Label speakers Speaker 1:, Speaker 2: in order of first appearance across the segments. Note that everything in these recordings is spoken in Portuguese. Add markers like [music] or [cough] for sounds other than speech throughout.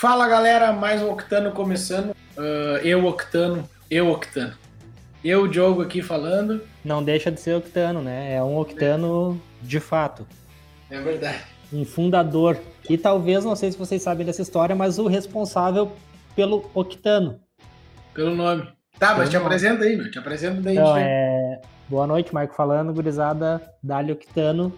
Speaker 1: Fala galera, mais um Octano começando. Uh, eu, Octano, eu, Octano. Eu, Diogo, aqui falando.
Speaker 2: Não deixa de ser Octano, né? É um Octano de fato.
Speaker 1: É verdade.
Speaker 2: Um fundador. E talvez, não sei se vocês sabem dessa história, mas o responsável pelo Octano.
Speaker 1: Pelo nome. Tá, mas te nome. apresenta aí, meu. Te apresenta daí.
Speaker 2: Então, é... Boa noite, Marco falando, gurizada, Dali Octano.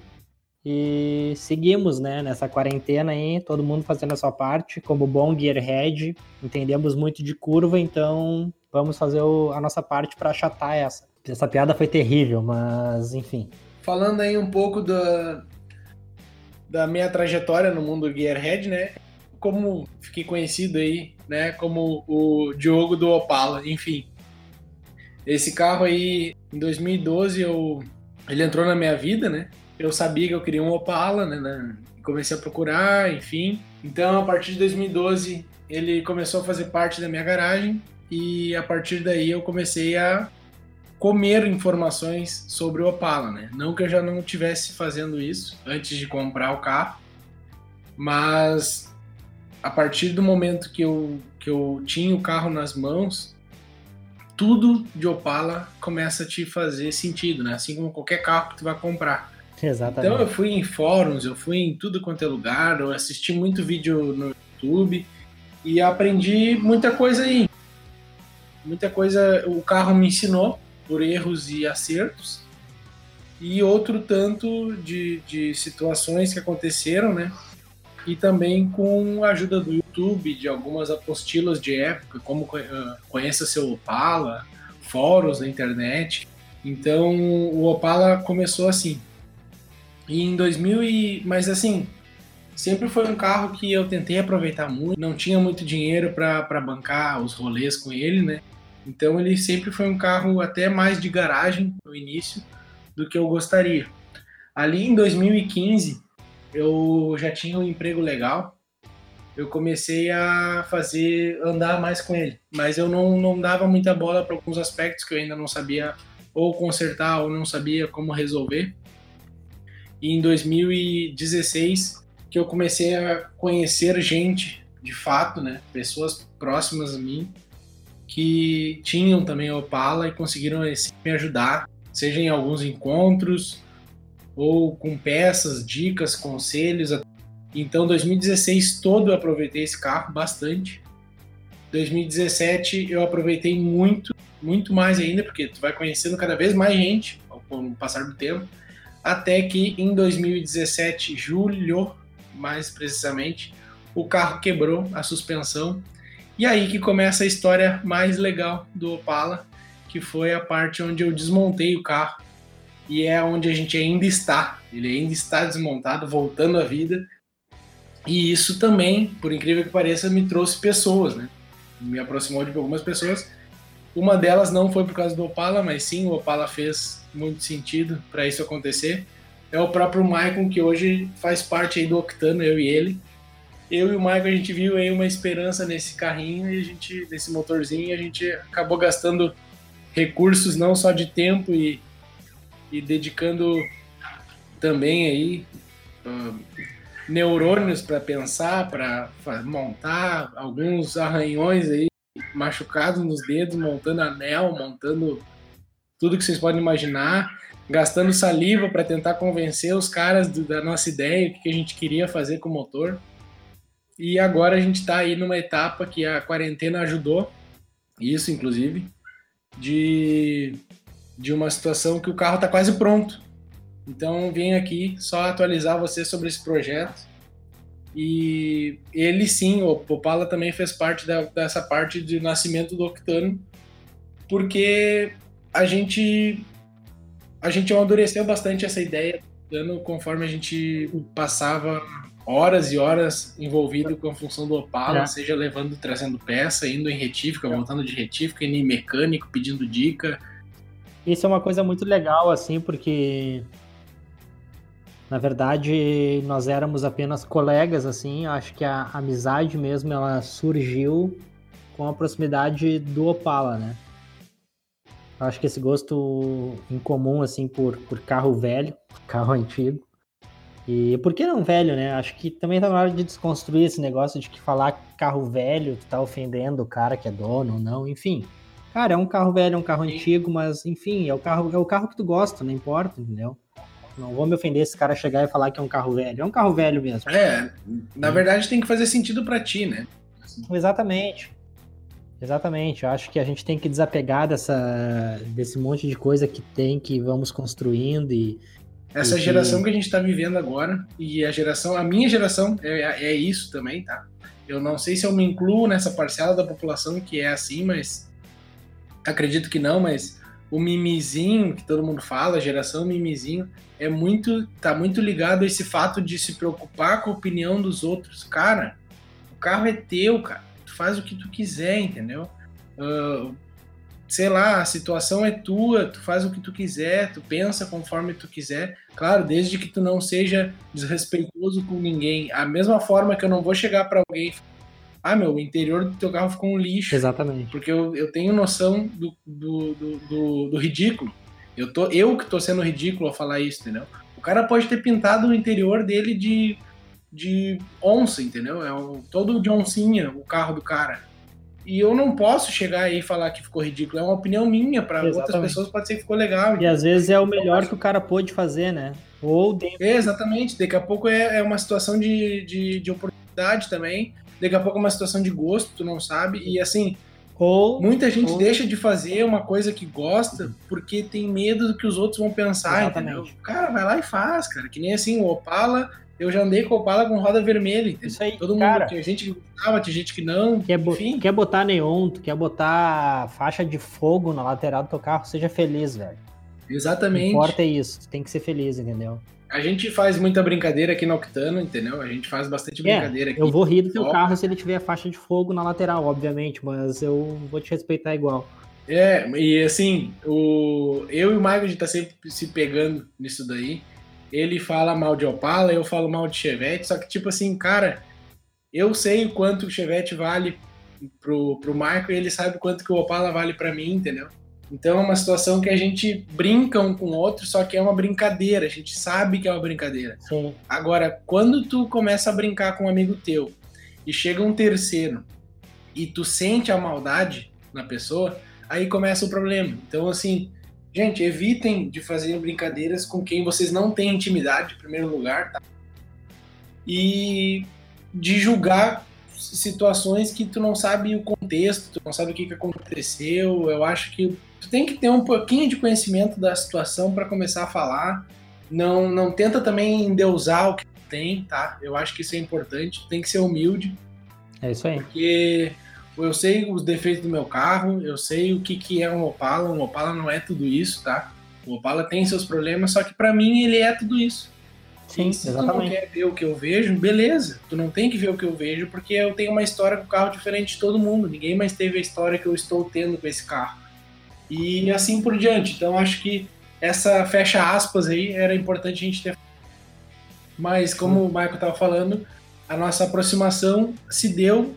Speaker 2: E seguimos, né, nessa quarentena aí, todo mundo fazendo a sua parte, como bom gearhead, entendemos muito de curva, então vamos fazer o, a nossa parte para achatar essa. Essa piada foi terrível, mas enfim.
Speaker 1: Falando aí um pouco da, da minha trajetória no mundo gearhead, né, como fiquei conhecido aí, né, como o Diogo do Opala, enfim. Esse carro aí, em 2012, eu, ele entrou na minha vida, né, eu sabia que eu queria um Opala, né, né? Comecei a procurar, enfim. Então, a partir de 2012, ele começou a fazer parte da minha garagem e a partir daí eu comecei a comer informações sobre o Opala, né? Não que eu já não estivesse fazendo isso antes de comprar o carro, mas a partir do momento que eu, que eu tinha o carro nas mãos, tudo de Opala começa a te fazer sentido, né? Assim como qualquer carro que tu vai comprar. [laughs]
Speaker 2: Exatamente.
Speaker 1: Então eu fui em fóruns, eu fui em tudo quanto é lugar, eu assisti muito vídeo no YouTube e aprendi muita coisa aí. Muita coisa o carro me ensinou por erros e acertos e outro tanto de, de situações que aconteceram, né? E também com a ajuda do YouTube, de algumas apostilas de época, como uh, conheça seu Opala, fóruns na internet. Então o Opala começou assim, e em 2000 e... Mas assim, sempre foi um carro que eu tentei aproveitar muito. Não tinha muito dinheiro para bancar os rolês com ele, né? Então ele sempre foi um carro até mais de garagem no início do que eu gostaria. Ali em 2015, eu já tinha um emprego legal. Eu comecei a fazer andar mais com ele, mas eu não, não dava muita bola para alguns aspectos que eu ainda não sabia ou consertar ou não sabia como resolver. E em 2016 que eu comecei a conhecer gente, de fato, né, pessoas próximas a mim que tinham também Opala e conseguiram assim, me ajudar, seja em alguns encontros ou com peças, dicas, conselhos. Então, 2016 todo eu aproveitei esse carro bastante. 2017 eu aproveitei muito, muito mais ainda, porque tu vai conhecendo cada vez mais gente com o passar do tempo até que em 2017, julho, mais precisamente, o carro quebrou a suspensão. E aí que começa a história mais legal do Opala, que foi a parte onde eu desmontei o carro. E é onde a gente ainda está. Ele ainda está desmontado, voltando à vida. E isso também, por incrível que pareça, me trouxe pessoas, né? Me aproximou de algumas pessoas. Uma delas não foi por causa do Opala, mas sim, o Opala fez muito sentido para isso acontecer. É o próprio Michael que hoje faz parte aí do Octano, eu e ele. Eu e o Michael a gente viu aí uma esperança nesse carrinho e a gente nesse motorzinho a gente acabou gastando recursos não só de tempo e, e dedicando também aí uh, neurônios para pensar, para montar alguns arranhões aí machucados nos dedos, montando anel, montando tudo que vocês podem imaginar, gastando saliva para tentar convencer os caras do, da nossa ideia, o que, a gente queria fazer com o motor. E agora a gente está aí numa etapa que a quarentena ajudou, isso inclusive, de, de uma situação que o carro está quase pronto. Então venho aqui só atualizar você sobre esse projeto. E ele sim, o Popala também fez parte da, dessa parte de nascimento do Octano, porque a gente a gente amadureceu bastante essa ideia dando conforme a gente passava horas e horas envolvido com a função do Opala, é. seja levando, trazendo peça, indo em retífica, é. voltando de retífica, indo em mecânico, pedindo dica.
Speaker 2: Isso é uma coisa muito legal, assim, porque na verdade nós éramos apenas colegas, assim, acho que a amizade mesmo ela surgiu com a proximidade do Opala, né? Acho que esse gosto em comum, assim, por, por carro velho, [laughs] carro antigo. E por que não velho, né? Acho que também tá na hora de desconstruir esse negócio de que falar carro velho, tu tá ofendendo o cara que é dono ou não, enfim. Cara, é um carro velho, é um carro Sim. antigo, mas enfim, é o carro, é o carro que tu gosta, não importa, entendeu? Não vou me ofender esse cara chegar e falar que é um carro velho. É um carro velho mesmo.
Speaker 1: É, na verdade tem que fazer sentido para ti, né?
Speaker 2: Exatamente. Exatamente. Eu acho que a gente tem que desapegar dessa, desse monte de coisa que tem, que vamos construindo e.
Speaker 1: Essa e geração que... que a gente está vivendo agora, e a geração, a minha geração é, é isso também, tá? Eu não sei se eu me incluo nessa parcela da população que é assim, mas acredito que não, mas o mimizinho que todo mundo fala, geração mimizinho, é muito, tá muito ligado a esse fato de se preocupar com a opinião dos outros. Cara, o carro é teu, cara tu faz o que tu quiser, entendeu? Uh, sei lá, a situação é tua, tu faz o que tu quiser, tu pensa conforme tu quiser. Claro, desde que tu não seja desrespeitoso com ninguém. A mesma forma que eu não vou chegar para alguém e ah, meu, o interior do teu carro ficou um lixo.
Speaker 2: Exatamente.
Speaker 1: Porque eu, eu tenho noção do, do, do, do, do ridículo. Eu, tô, eu que tô sendo ridículo ao falar isso, entendeu? O cara pode ter pintado o interior dele de de onça, entendeu? É o, todo de oncinha o carro do cara. E eu não posso chegar aí e falar que ficou ridículo. É uma opinião minha. Para outras pessoas pode ser que ficou legal.
Speaker 2: E às vezes é o melhor que o cara pôde fazer, né? Ou dentro...
Speaker 1: Exatamente. Daqui a pouco é, é uma situação de, de, de, oportunidade também. Daqui a pouco é uma situação de gosto, tu não sabe. E assim, ou, muita gente ou... deixa de fazer uma coisa que gosta porque tem medo do que os outros vão pensar, Exatamente. entendeu? Cara vai lá e faz, cara. Que nem assim, o Opala eu já andei com Opala com roda vermelha.
Speaker 2: Isso aí,
Speaker 1: Todo
Speaker 2: cara,
Speaker 1: mundo, tinha gente que gostava, tinha gente que não.
Speaker 2: Quer, bo enfim. quer botar neon, quer botar faixa de fogo na lateral do teu carro, seja feliz, velho.
Speaker 1: Exatamente.
Speaker 2: O que importa é isso, tem que ser feliz, entendeu?
Speaker 1: A gente faz muita brincadeira aqui no Octano, entendeu? A gente faz bastante é, brincadeira é, aqui.
Speaker 2: Eu vou rir do teu carro se ele tiver faixa de fogo na lateral, obviamente, mas eu vou te respeitar igual.
Speaker 1: É, e assim, o... eu e o Michael a gente tá sempre se pegando nisso daí ele fala mal de Opala, eu falo mal de Chevette, só que tipo assim, cara, eu sei o quanto o Chevette vale pro, pro Marco e ele sabe quanto que o Opala vale para mim, entendeu? Então é uma situação que a gente brinca um com o outro, só que é uma brincadeira, a gente sabe que é uma brincadeira.
Speaker 2: Sim.
Speaker 1: Agora, quando tu começa a brincar com um amigo teu e chega um terceiro e tu sente a maldade na pessoa, aí começa o problema. Então, assim, Gente, evitem de fazer brincadeiras com quem vocês não têm intimidade, em primeiro lugar, tá? E de julgar situações que tu não sabe o contexto, tu não sabe o que, que aconteceu. Eu acho que tu tem que ter um pouquinho de conhecimento da situação para começar a falar. Não, não tenta também endeusar o que tem, tá? Eu acho que isso é importante. Tem que ser humilde.
Speaker 2: É isso aí.
Speaker 1: Porque eu sei os defeitos do meu carro, eu sei o que, que é um Opala. Um Opala não é tudo isso, tá? O Opala tem seus problemas, só que para mim ele é tudo isso.
Speaker 2: Sim, se exatamente. tu
Speaker 1: não quer ver o que eu vejo, beleza. Tu não tem que ver o que eu vejo, porque eu tenho uma história com o carro diferente de todo mundo. Ninguém mais teve a história que eu estou tendo com esse carro. E assim por diante. Então acho que essa fecha aspas aí era importante a gente ter. Mas como o Michael estava falando, a nossa aproximação se deu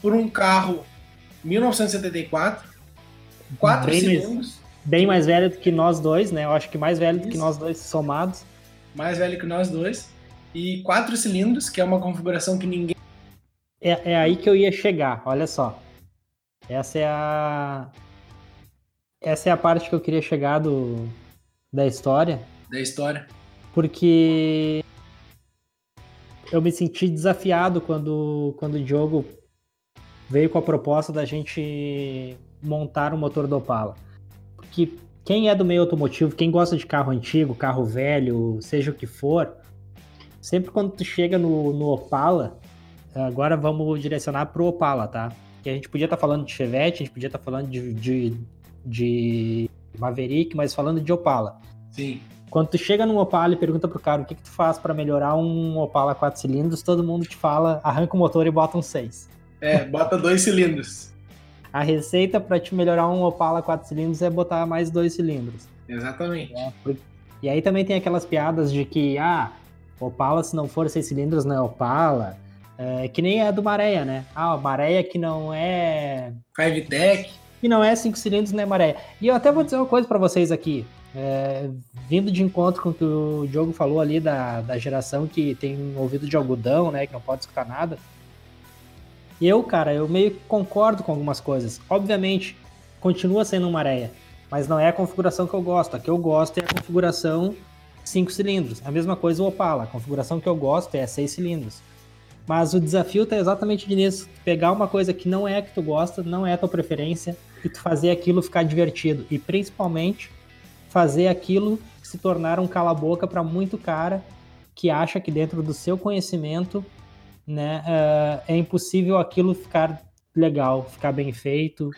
Speaker 1: por um carro 1974, quatro bem cilindros.
Speaker 2: Mais, bem mais velho do que nós dois, né? Eu acho que mais velho Isso. do que nós dois somados.
Speaker 1: Mais velho que nós dois. E quatro cilindros, que é uma configuração que ninguém.
Speaker 2: É, é aí que eu ia chegar, olha só. Essa é a. Essa é a parte que eu queria chegar do, da história.
Speaker 1: Da história.
Speaker 2: Porque eu me senti desafiado quando, quando o Diogo veio com a proposta da gente montar um motor do Opala. Porque quem é do meio automotivo, quem gosta de carro antigo, carro velho, seja o que for, sempre quando tu chega no, no Opala, agora vamos direcionar pro Opala, tá? Que a gente podia estar tá falando de Chevette, a gente podia estar tá falando de, de, de, Maverick, mas falando de Opala.
Speaker 1: Sim.
Speaker 2: Quando tu chega num Opala e pergunta pro cara o que, que tu faz para melhorar um Opala 4 cilindros, todo mundo te fala, arranca o motor e bota um 6.
Speaker 1: É, bota dois cilindros.
Speaker 2: A receita para te melhorar um Opala 4 cilindros é botar mais dois cilindros.
Speaker 1: Exatamente. É,
Speaker 2: e aí também tem aquelas piadas de que, ah, Opala se não for seis cilindros não é Opala. É, que nem a do Maréia, né? Ah, Maréia que não é...
Speaker 1: Five
Speaker 2: Que não é cinco cilindros, né, Maréia? E eu até vou dizer uma coisa para vocês aqui. é, vindo de encontro com o que o Diogo falou ali da, da geração que tem um ouvido de algodão, né, que não pode escutar nada. Eu, cara, eu meio que concordo com algumas coisas. Obviamente, continua sendo uma areia, mas não é a configuração que eu gosto. A que eu gosto é a configuração 5 cilindros. A mesma coisa o Opala. A configuração que eu gosto é 6 cilindros. Mas o desafio está exatamente nisso. Pegar uma coisa que não é a que tu gosta, não é a tua preferência, e tu fazer aquilo ficar divertido. E principalmente fazer aquilo se tornar um cala-boca para muito cara que acha que dentro do seu conhecimento né, uh, é impossível aquilo ficar legal, ficar bem feito.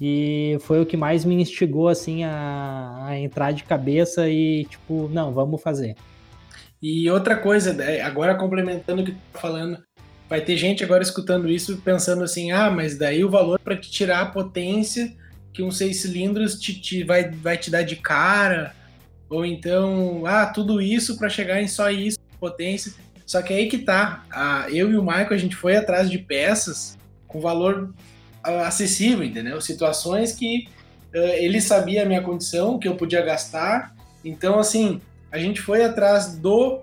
Speaker 2: E foi o que mais me instigou assim a, a entrar de cabeça e tipo, não, vamos fazer.
Speaker 1: E outra coisa, né, agora complementando o que tu tá falando, vai ter gente agora escutando isso pensando assim, ah, mas daí o valor para te tirar a potência que um seis cilindros te, te, vai, vai te dar de cara, ou então, ah, tudo isso para chegar em só isso, potência. Só que aí que tá, a, eu e o Michael, a gente foi atrás de peças com valor acessível, entendeu? Situações que uh, ele sabia a minha condição, que eu podia gastar. Então, assim, a gente foi atrás do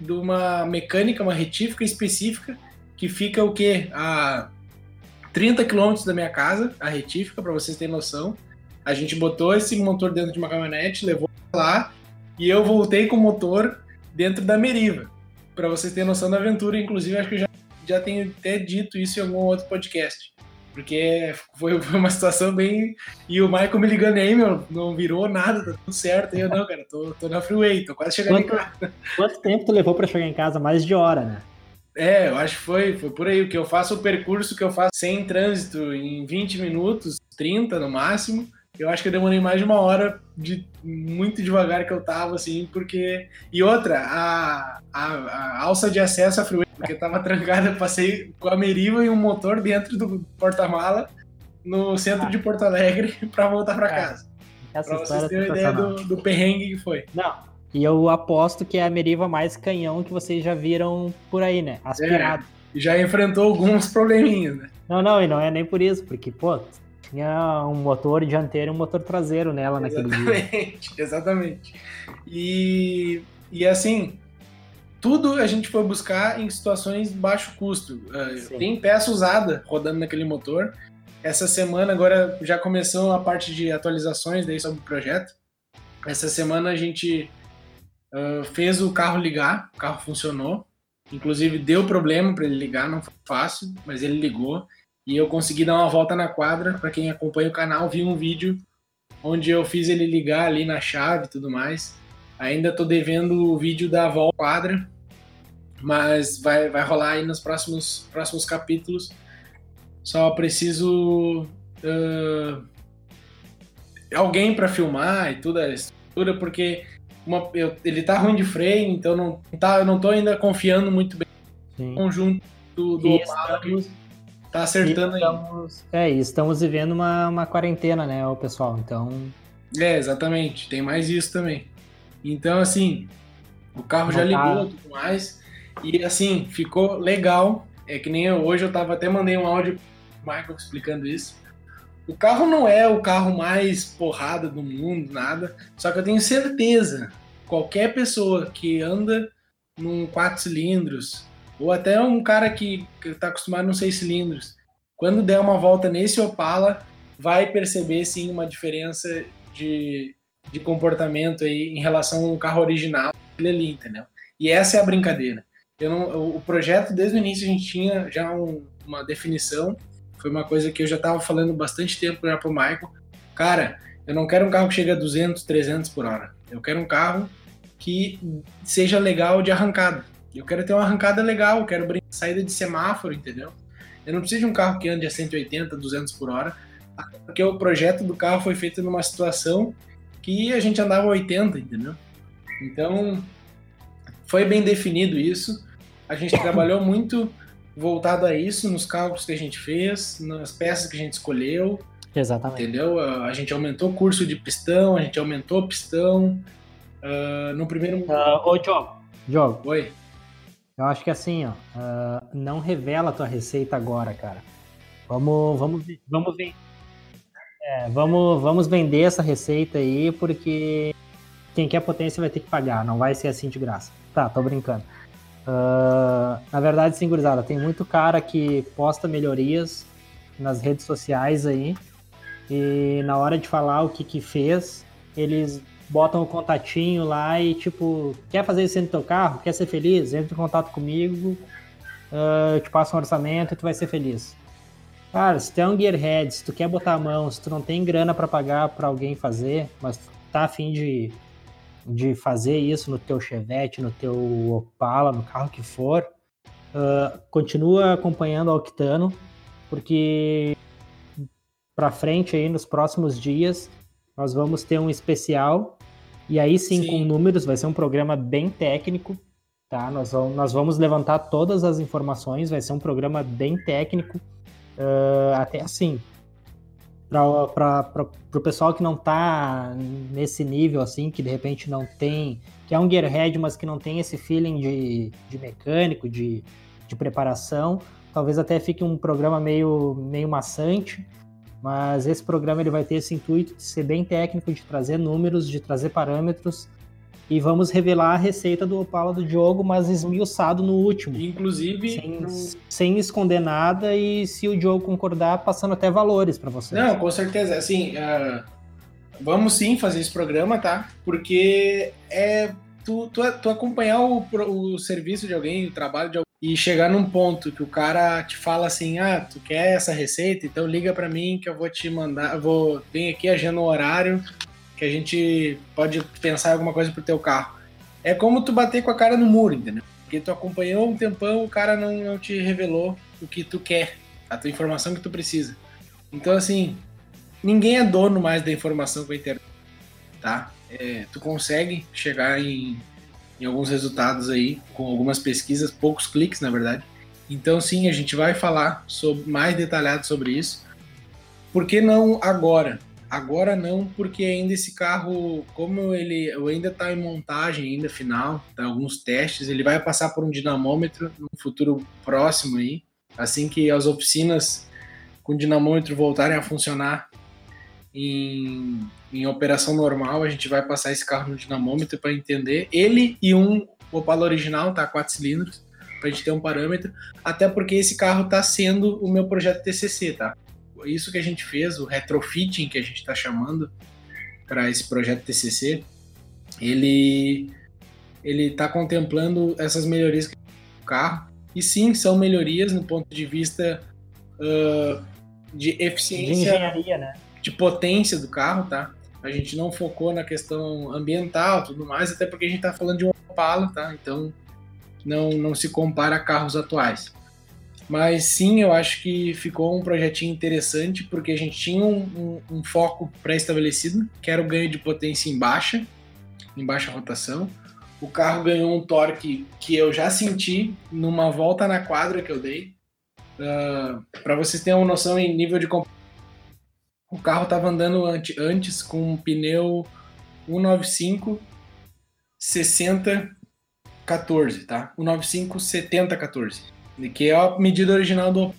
Speaker 1: de uma mecânica, uma retífica específica que fica o quê? A 30 quilômetros da minha casa, a retífica, para vocês terem noção. A gente botou esse motor dentro de uma caminhonete, levou lá e eu voltei com o motor dentro da Meriva. Para vocês terem noção da aventura, inclusive acho que eu já, já tenho até dito isso em algum outro podcast. Porque foi, foi uma situação bem. E o Michael me ligando aí, meu, não virou nada, tá tudo certo. E eu, não, cara, tô, tô na freeway, tô quase chegando
Speaker 2: quanto,
Speaker 1: em casa. [laughs]
Speaker 2: Quanto tempo tu levou para chegar em casa? Mais de hora, né?
Speaker 1: É, eu acho que foi, foi por aí. O que eu faço, o percurso que eu faço sem trânsito em 20 minutos, 30 no máximo. Eu acho que eu demorei mais de uma hora de muito devagar que eu tava, assim, porque. E outra, a, a, a alça de acesso à freeway, porque tava trancada, eu passei com a Meriva e um motor dentro do porta-mala no centro de Porto Alegre [laughs] para voltar para casa. Essa pra vocês terem ideia do, do perrengue que foi.
Speaker 2: Não, e eu aposto que é a Meriva mais canhão que vocês já viram por aí, né? Aspirado.
Speaker 1: É, já enfrentou alguns probleminhas, né?
Speaker 2: Não, não, e não é nem por isso, porque, pô, tinha um motor dianteiro e um motor traseiro nela naquele
Speaker 1: exatamente, dia. Exatamente, [laughs] exatamente. E, e assim, tudo a gente foi buscar em situações de baixo custo. Uh, tem peça usada rodando naquele motor. Essa semana agora já começou a parte de atualizações daí sobre o projeto. Essa semana a gente uh, fez o carro ligar, o carro funcionou. Inclusive deu problema para ele ligar, não foi fácil, mas ele ligou e eu consegui dar uma volta na quadra. Para quem acompanha o canal, viu um vídeo onde eu fiz ele ligar ali na chave e tudo mais. Ainda tô devendo o vídeo da volta à quadra, mas vai, vai rolar aí nos próximos, próximos capítulos. Só preciso uh, alguém para filmar e tudo a estrutura, porque uma, eu, ele tá ruim de freio, então não tá, eu não tô ainda confiando muito bem Sim. no conjunto do, do tá acertando
Speaker 2: estamos, aí. É, estamos vivendo uma, uma quarentena, né, o pessoal, então...
Speaker 1: É, exatamente, tem mais isso também. Então, assim, o carro já ligou e tudo mais, e assim, ficou legal, é que nem eu, hoje eu tava, até mandei um áudio pro Michael explicando isso, o carro não é o carro mais porrada do mundo, nada. Só que eu tenho certeza, qualquer pessoa que anda num 4 cilindros, ou até um cara que está acostumado num 6 cilindros, quando der uma volta nesse Opala, vai perceber sim uma diferença de, de comportamento aí em relação ao carro original ali, entendeu? E essa é a brincadeira. Eu não, o projeto, desde o início, a gente tinha já um, uma definição foi uma coisa que eu já estava falando bastante tempo já pro Michael. Cara, eu não quero um carro que chegue a 200, 300 por hora. Eu quero um carro que seja legal de arrancada. Eu quero ter uma arrancada legal, eu quero saída de semáforo, entendeu? Eu não preciso de um carro que ande a 180, 200 por hora, porque o projeto do carro foi feito numa situação que a gente andava 80, entendeu? Então, foi bem definido isso. A gente [coughs] trabalhou muito voltado a isso nos cálculos que a gente fez, nas peças que a gente escolheu.
Speaker 2: Exatamente.
Speaker 1: Entendeu? A gente aumentou o curso de pistão, a gente aumentou o pistão. Uh, no primeiro.
Speaker 2: Uh, ô, Diogo. Diogo.
Speaker 1: Oi.
Speaker 2: Eu acho que assim, ó, uh, não revela a tua receita agora, cara. Vamos, vamos vamos ver. É, vamos, vamos vender essa receita aí, porque quem quer potência vai ter que pagar, não vai ser assim de graça. Tá, tô brincando. Uh, na verdade, sim, gurizada, tem muito cara que posta melhorias nas redes sociais aí, e na hora de falar o que que fez, eles botam o contatinho lá e tipo, quer fazer isso no teu carro? Quer ser feliz? Entra em contato comigo, uh, te passa um orçamento e tu vai ser feliz. Cara, se tu é um gearhead, se tu quer botar a mão, se tu não tem grana para pagar para alguém fazer, mas tu tá afim de, de fazer isso no teu Chevette, no teu Opala, no carro que for, uh, continua acompanhando o Octano, porque para frente aí nos próximos dias nós vamos ter um especial e aí sim, sim, com números, vai ser um programa bem técnico, tá? Nós vamos, nós vamos levantar todas as informações, vai ser um programa bem técnico, uh, até assim, para o pessoal que não está nesse nível, assim, que de repente não tem, que é um gearhead, mas que não tem esse feeling de, de mecânico, de, de preparação, talvez até fique um programa meio, meio maçante, mas esse programa ele vai ter esse intuito de ser bem técnico, de trazer números, de trazer parâmetros e vamos revelar a receita do Opala do Diogo, mas esmiuçado no último.
Speaker 1: Inclusive.
Speaker 2: Sem, sem esconder nada e, se o Diogo concordar, passando até valores para vocês.
Speaker 1: Não, com certeza. Assim, uh, vamos sim fazer esse programa, tá? Porque é tu, tu, tu acompanhar o, o serviço de alguém, o trabalho de alguém, e chegar num ponto que o cara te fala assim: ah, tu quer essa receita? Então liga para mim que eu vou te mandar. Vou. Vem aqui, agenda um horário que a gente pode pensar alguma coisa pro teu carro. É como tu bater com a cara no muro, entendeu? Porque tu acompanhou um tempão, o cara não, não te revelou o que tu quer, a tua informação que tu precisa. Então, assim, ninguém é dono mais da informação com a internet, tá? É, tu consegue chegar em, em alguns resultados aí, com algumas pesquisas, poucos cliques, na verdade. Então, sim, a gente vai falar sobre, mais detalhado sobre isso. Por que não agora? Agora não, porque ainda esse carro, como ele ainda está em montagem, ainda final, tá alguns testes, ele vai passar por um dinamômetro no futuro próximo aí, assim que as oficinas com dinamômetro voltarem a funcionar em, em operação normal, a gente vai passar esse carro no dinamômetro para entender. Ele e um Opala original, tá? Quatro cilindros, para a gente ter um parâmetro. Até porque esse carro está sendo o meu projeto TCC, tá? isso que a gente fez, o retrofitting que a gente está chamando para esse projeto TCC, ele ele está contemplando essas melhorias do carro e sim são melhorias no ponto de vista uh, de eficiência,
Speaker 2: de, né?
Speaker 1: De potência do carro, tá? A gente não focou na questão ambiental, tudo mais, até porque a gente está falando de um Opala, tá? Então não não se compara a carros atuais. Mas sim, eu acho que ficou um projetinho interessante, porque a gente tinha um, um, um foco pré-estabelecido, que era o ganho de potência em baixa, em baixa rotação. O carro ganhou um torque que eu já senti numa volta na quadra que eu dei. Uh, ah, Para vocês terem uma noção em nível de o carro estava andando antes com um pneu 195 60 14, tá? 195 70 14 que é a medida original do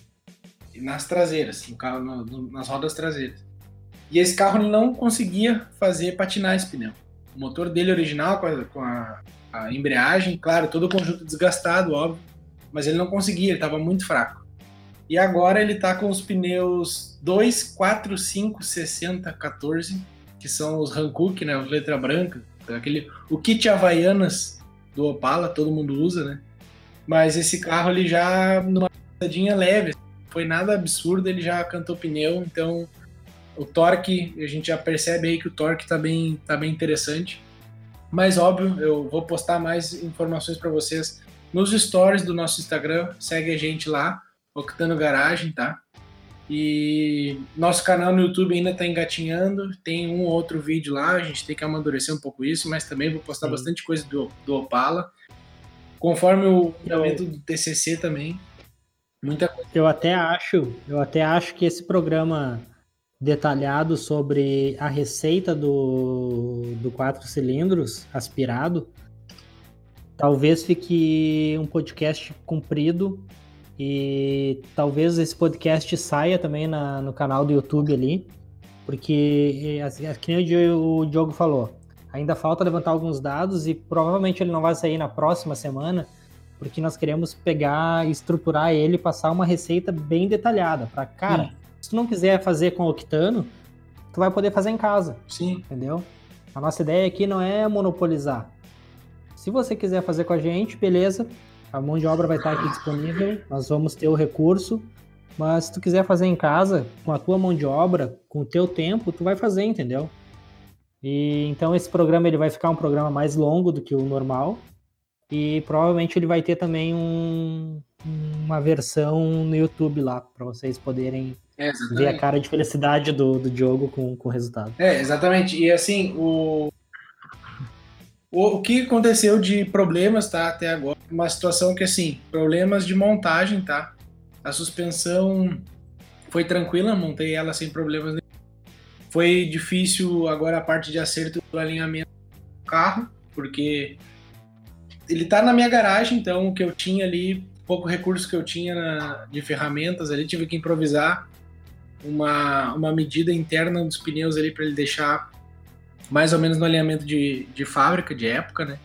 Speaker 1: nas traseiras, no carro, no, nas rodas traseiras. E esse carro não conseguia fazer patinar esse pneu. O motor dele original, com a, com a, a embreagem, claro, todo o conjunto desgastado, óbvio, mas ele não conseguia, ele estava muito fraco. E agora ele está com os pneus 2, 4, 5, 60, 14, que são os Hankook, né, os letra branca, aquele, o kit Havaianas do Opala, todo mundo usa, né? Mas esse carro ele já numa passadinha leve, foi nada absurdo, ele já cantou pneu, então o torque, a gente já percebe aí que o torque tá bem, tá bem interessante. Mas óbvio, eu vou postar mais informações para vocês nos stories do nosso Instagram, segue a gente lá, Octano Garagem, tá? E nosso canal no YouTube ainda está engatinhando, tem um ou outro vídeo lá, a gente tem que amadurecer um pouco isso, mas também vou postar Sim. bastante coisa do, do Opala. Conforme o fundamento do TCC também, muita coisa.
Speaker 2: Eu até acho, eu até acho que esse programa detalhado sobre a receita do, do quatro cilindros aspirado, talvez fique um podcast comprido e talvez esse podcast saia também na, no canal do YouTube ali, Porque, assim, que nem o Diogo falou, ainda falta levantar alguns dados e provavelmente ele não vai sair na próxima semana, porque nós queremos pegar, estruturar ele e passar uma receita bem detalhada. Para cara, Sim. se tu não quiser fazer com octano, tu vai poder fazer em casa.
Speaker 1: Sim.
Speaker 2: Entendeu? A nossa ideia aqui não é monopolizar. Se você quiser fazer com a gente, beleza. A mão de obra vai estar aqui disponível, nós vamos ter o recurso. Mas se tu quiser fazer em casa, com a tua mão de obra, com o teu tempo, tu vai fazer, entendeu? E então esse programa ele vai ficar um programa mais longo do que o normal. E provavelmente ele vai ter também um, uma versão no YouTube lá, para vocês poderem é, ver a cara de felicidade do, do Diogo com, com o resultado.
Speaker 1: É, exatamente. E assim, o, o, que aconteceu de problemas, tá, até agora, uma situação que, assim, problemas de montagem, tá? A suspensão foi tranquila, montei ela sem problemas nenhum. Foi difícil agora a parte de acerto do alinhamento do carro, porque ele tá na minha garagem, então o que eu tinha ali, pouco recurso que eu tinha na, de ferramentas ali, tive que improvisar uma, uma medida interna dos pneus ali para ele deixar mais ou menos no alinhamento de, de fábrica, de época, né?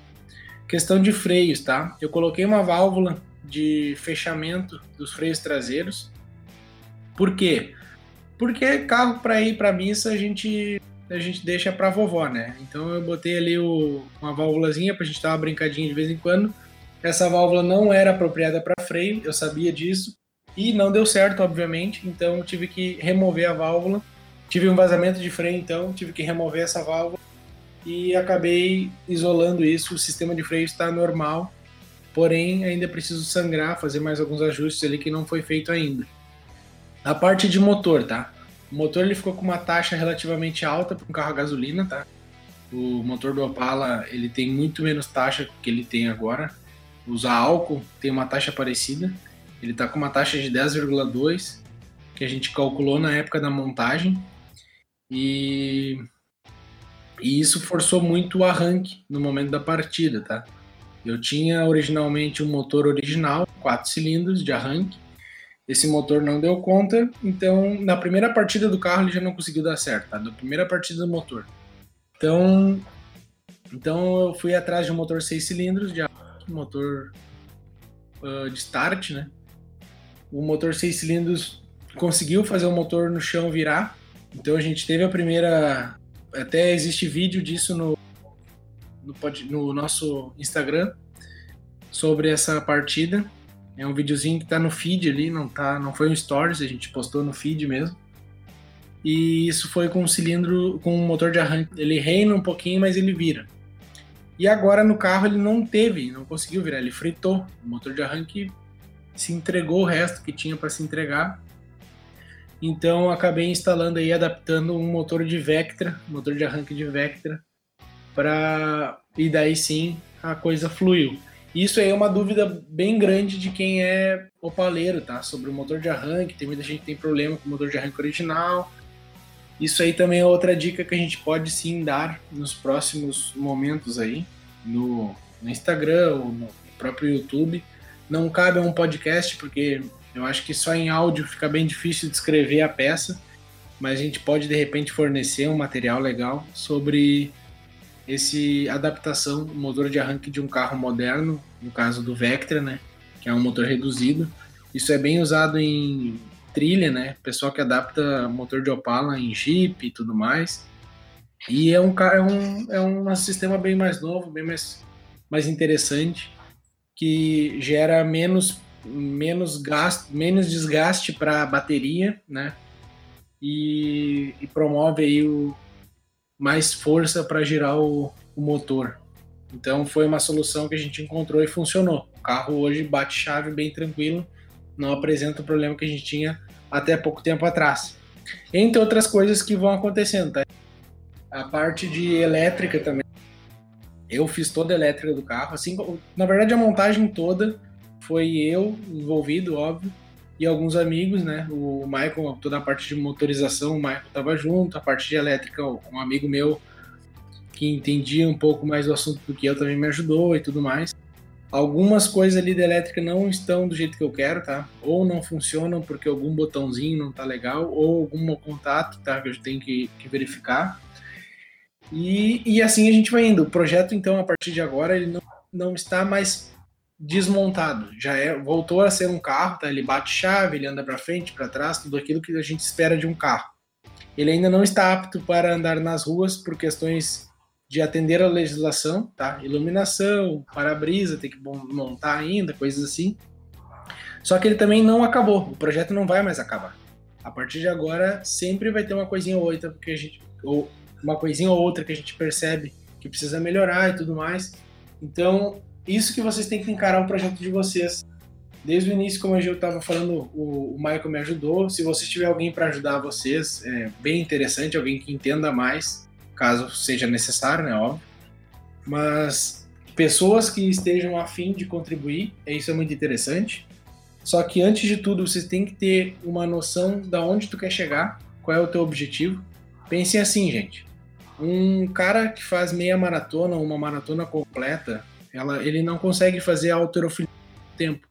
Speaker 1: Questão de freios, tá? Eu coloquei uma válvula de fechamento dos freios traseiros. Por quê? Porque carro para ir para missa a gente a gente deixa para vovó, né? Então eu botei ali o, uma válvulazinha para a gente dar uma brincadinha de vez em quando. Essa válvula não era apropriada para freio, eu sabia disso e não deu certo, obviamente. Então eu tive que remover a válvula. Tive um vazamento de freio, então tive que remover essa válvula e acabei isolando isso. O sistema de freio está normal, porém ainda preciso sangrar, fazer mais alguns ajustes ali que não foi feito ainda. A parte de motor, tá? O motor ele ficou com uma taxa relativamente alta para um carro a gasolina, tá? O motor do Opala ele tem muito menos taxa que ele tem agora. Usar álcool tem uma taxa parecida. Ele está com uma taxa de 10,2 que a gente calculou na época da montagem. E, e isso forçou muito o arranque no momento da partida, tá? Eu tinha originalmente um motor original, quatro cilindros de arranque, esse motor não deu conta, então na primeira partida do carro ele já não conseguiu dar certo, tá? Na primeira partida do motor. Então, então eu fui atrás de um motor seis cilindros, de motor uh, de start, né? O motor seis cilindros conseguiu fazer o motor no chão virar. Então a gente teve a primeira. Até existe vídeo disso no, no, no nosso Instagram sobre essa partida. É um videozinho que tá no feed ali, não tá, não foi um stories, a gente postou no feed mesmo. E isso foi com um cilindro, com um motor de arranque. Ele reina um pouquinho, mas ele vira. E agora no carro ele não teve, não conseguiu virar, ele fritou. O motor de arranque se entregou o resto que tinha para se entregar. Então acabei instalando aí, adaptando um motor de Vectra, motor de arranque de Vectra, para e daí sim a coisa fluiu. Isso aí é uma dúvida bem grande de quem é opaleiro, tá? Sobre o motor de arranque. Tem muita gente que tem problema com o motor de arranque original. Isso aí também é outra dica que a gente pode sim dar nos próximos momentos aí, no, no Instagram ou no próprio YouTube. Não cabe a um podcast, porque eu acho que só em áudio fica bem difícil descrever a peça, mas a gente pode de repente fornecer um material legal sobre esse adaptação do motor de arranque de um carro moderno, no caso do Vectra, né, que é um motor reduzido. Isso é bem usado em trilha, né, pessoal que adapta motor de Opala em Jeep e tudo mais. E é um é um, é um sistema bem mais novo, bem mais mais interessante, que gera menos menos gasto, menos desgaste para a bateria, né? E, e promove aí o, mais força para girar o, o, motor. Então foi uma solução que a gente encontrou e funcionou. O carro hoje bate chave bem tranquilo, não apresenta o problema que a gente tinha até pouco tempo atrás. Entre outras coisas que vão acontecendo, tá? A parte de elétrica também. Eu fiz toda a elétrica do carro, assim, na verdade a montagem toda foi eu envolvido, óbvio, e alguns amigos, né? O Michael, toda a parte de motorização, o Michael estava junto, a parte de elétrica, um amigo meu que entendia um pouco mais do assunto do que eu também me ajudou e tudo mais. Algumas coisas ali da elétrica não estão do jeito que eu quero, tá? Ou não funcionam porque algum botãozinho não tá legal, ou algum contato, tá? Que eu tenho que, que verificar. E, e assim a gente vai indo. O projeto, então, a partir de agora, ele não, não está mais desmontado. Já é, voltou a ser um carro, tá? Ele bate chave, ele anda para frente, para trás, tudo aquilo que a gente espera de um carro. Ele ainda não está apto para andar nas ruas por questões de atender a legislação, tá? Iluminação, para-brisa, tem que montar ainda, coisas assim. Só que ele também não acabou, o projeto não vai mais acabar. A partir de agora, sempre vai ter uma coisinha ou outra, porque a gente, ou uma coisinha ou outra que a gente percebe que precisa melhorar e tudo mais. Então, isso que vocês têm que encarar o projeto de vocês. Desde o início, como eu estava falando, o, o Michael me ajudou. Se você tiver alguém para ajudar vocês, é bem interessante, alguém que entenda mais, caso seja necessário, né? Óbvio. Mas pessoas que estejam afim de contribuir, isso é muito interessante. Só que antes de tudo, você tem que ter uma noção da onde tu quer chegar, qual é o teu objetivo. Pensem assim, gente. Um cara que faz meia maratona, uma maratona completa, ela, ele não consegue fazer alterofilismo no tempo.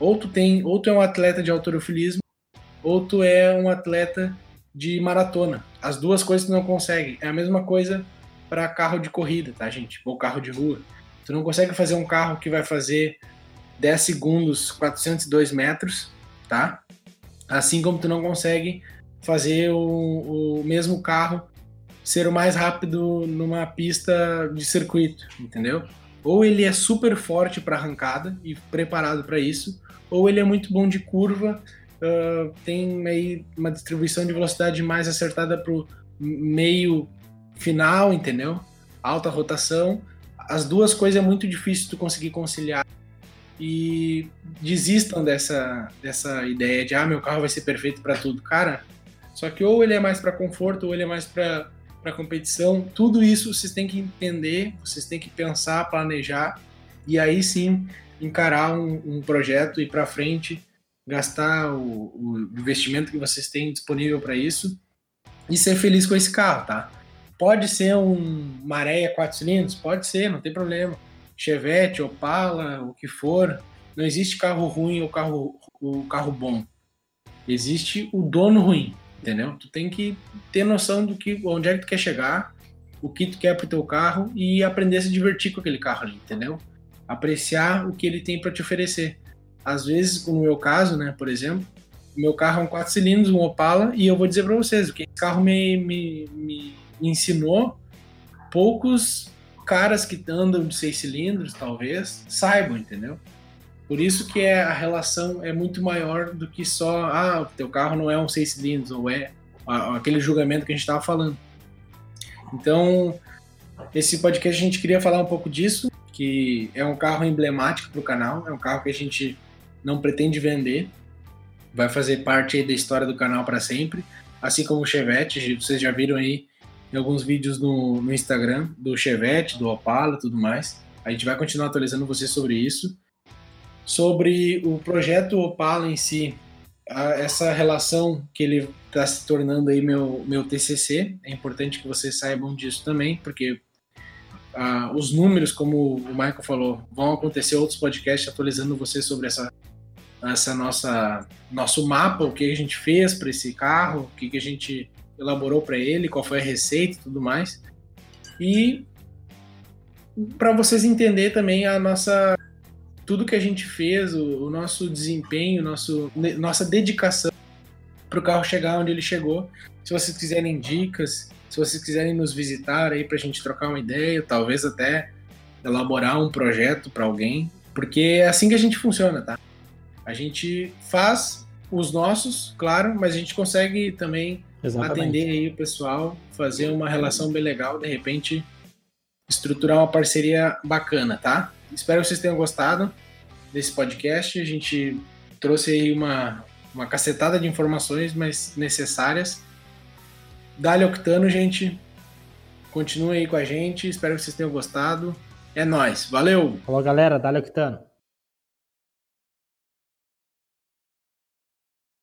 Speaker 1: Ou tu tem, ou tu é um atleta de alterofilismo, ou tu é um atleta de maratona. As duas coisas tu não consegue. É a mesma coisa para carro de corrida, tá, gente? Ou carro de rua. Tu não consegue fazer um carro que vai fazer 10 segundos, 402 metros, tá? Assim como tu não consegue fazer o, o mesmo carro ser o mais rápido numa pista de circuito, entendeu? Ou ele é super forte para arrancada e preparado para isso, ou ele é muito bom de curva uh, tem aí uma distribuição de velocidade mais acertada para o meio final, entendeu? Alta rotação. As duas coisas é muito difícil tu conseguir conciliar. E desistam dessa, dessa ideia de, ah, meu carro vai ser perfeito para tudo. Cara, só que ou ele é mais para conforto ou ele é mais para competição. Tudo isso vocês têm que entender, vocês têm que pensar, planejar e aí sim encarar um, um projeto e para frente gastar o, o investimento que vocês têm disponível para isso e ser feliz com esse carro, tá? Pode ser um Maréia 4 cilindros? Pode ser, não tem problema. Chevette, Opala, o que for. Não existe carro ruim ou carro, o carro bom. Existe o dono ruim, entendeu? Tu tem que ter noção do que, onde é que tu quer chegar, o que tu quer pro teu carro e aprender a se divertir com aquele carro ali, entendeu? Apreciar o que ele tem para te oferecer. Às vezes, no meu caso, né, por exemplo, meu carro é um 4 cilindros, um Opala, e eu vou dizer para vocês, o que esse carro me, me, me ensinou, poucos caras que andam de 6 cilindros, talvez, saibam, entendeu? Por isso que é, a relação é muito maior do que só, ah, o teu carro não é um 6 cilindros, ou é aquele julgamento que a gente estava falando. Então, esse podcast a gente queria falar um pouco disso, que é um carro emblemático para o canal, é um carro que a gente não pretende vender, vai fazer parte da história do canal para sempre, assim como o Chevette, vocês já viram aí em alguns vídeos no, no Instagram do Chevette, do Opala, tudo mais. A gente vai continuar atualizando vocês sobre isso. Sobre o projeto Opala em si, a, essa relação que ele está se tornando aí meu, meu TCC, é importante que vocês saibam disso também, porque os números, como o Michael falou, vão acontecer outros podcasts atualizando vocês sobre essa essa nossa nosso mapa, o que a gente fez para esse carro, o que, que a gente elaborou para ele, qual foi a receita e tudo mais. E para vocês entenderem também a nossa tudo que a gente fez, o, o nosso desempenho, nosso, nossa dedicação para o carro chegar onde ele chegou. Se vocês quiserem dicas, se vocês quiserem nos visitar aí para a gente trocar uma ideia, talvez até elaborar um projeto para alguém, porque é assim que a gente funciona, tá? A gente faz os nossos, claro, mas a gente consegue também Exatamente. atender aí o pessoal, fazer uma relação bem legal, de repente estruturar uma parceria bacana, tá? Espero que vocês tenham gostado desse podcast. A gente trouxe aí uma, uma cacetada de informações, mas necessárias. Dali Octano, gente. Continue aí com a gente. Espero que vocês tenham gostado. É nós. Valeu!
Speaker 2: Falou, galera. Dali Octano.